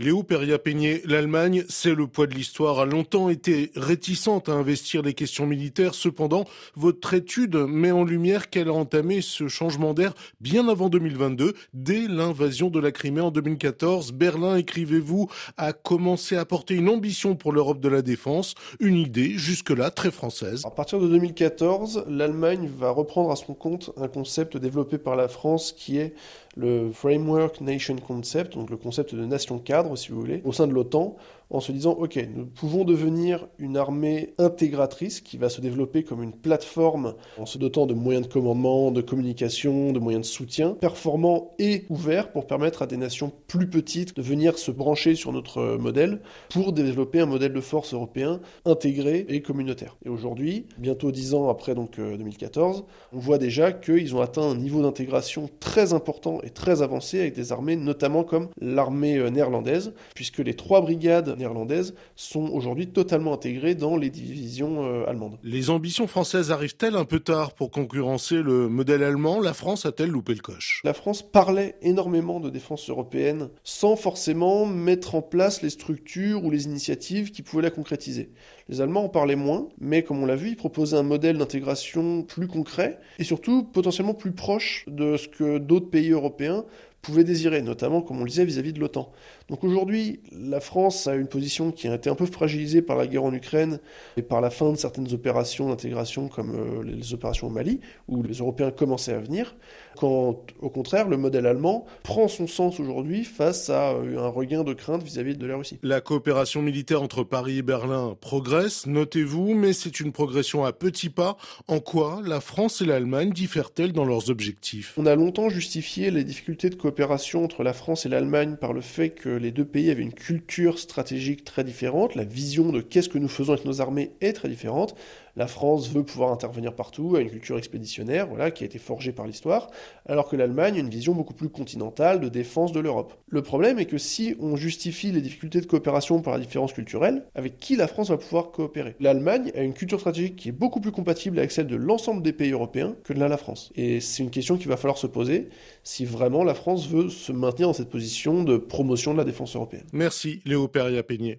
Léo Peria-Peigné, l'Allemagne, c'est le poids de l'histoire, a longtemps été réticente à investir les questions militaires. Cependant, votre étude met en lumière qu'elle a entamé ce changement d'air bien avant 2022, dès l'invasion de la Crimée en 2014. Berlin, écrivez-vous, a commencé à porter une ambition pour l'Europe de la défense, une idée jusque-là très française. À partir de 2014, l'Allemagne va reprendre à son compte un concept développé par la France qui est le Framework Nation Concept, donc le concept de nation cadre, si vous voulez, au sein de l'OTAN, en se disant, OK, nous pouvons devenir une armée intégratrice qui va se développer comme une plateforme en se dotant de moyens de commandement, de communication, de moyens de soutien, performants et ouverts pour permettre à des nations plus petites de venir se brancher sur notre modèle pour développer un modèle de force européen intégré et communautaire. Et aujourd'hui, bientôt dix ans après donc 2014, euh, on voit déjà qu'ils ont atteint un niveau d'intégration très important et très avancé avec des armées notamment comme l'armée euh, néerlandaise, puisque les trois brigades néerlandaises sont aujourd'hui totalement intégrées dans les divisions euh, allemandes. Les ambitions françaises arrivent-elles un peu tard pour concurrencer le modèle allemand? La France a-t-elle loupé le coche? La France parlait énormément de défense européenne sans forcément mettre en place les structures ou les initiatives qui pouvaient la concrétiser. Les Allemands en parlaient moins, mais comme on l'a vu, ils proposaient un modèle d'intégration plus concret et surtout potentiellement plus proche de ce que d'autres pays européens pouvaient désirer, notamment, comme on le disait, vis-à-vis de l'OTAN. Donc aujourd'hui, la France a une position qui a été un peu fragilisée par la guerre en Ukraine et par la fin de certaines opérations d'intégration comme euh, les opérations au Mali, où les Européens commençaient à venir, quand au contraire, le modèle allemand prend son sens aujourd'hui face à euh, un regain de crainte vis-à-vis -vis de la Russie. La coopération militaire entre Paris et Berlin progresse, notez-vous, mais c'est une progression à petits pas. En quoi la France et l'Allemagne diffèrent-elles dans leurs objectifs? On a longtemps justifié les difficultés de coopération entre la France et l'Allemagne par le fait que les deux pays avaient une culture stratégique très différente, la vision de qu'est-ce que nous faisons avec nos armées est très différente. La France veut pouvoir intervenir partout, a une culture expéditionnaire, voilà, qui a été forgée par l'histoire, alors que l'Allemagne a une vision beaucoup plus continentale de défense de l'Europe. Le problème est que si on justifie les difficultés de coopération par la différence culturelle, avec qui la France va pouvoir coopérer? L'Allemagne a une culture stratégique qui est beaucoup plus compatible avec celle de l'ensemble des pays européens que de la France. Et c'est une question qu'il va falloir se poser si vraiment la France veut se maintenir dans cette position de promotion de la défense européenne. Merci Léo Peria-Peigné.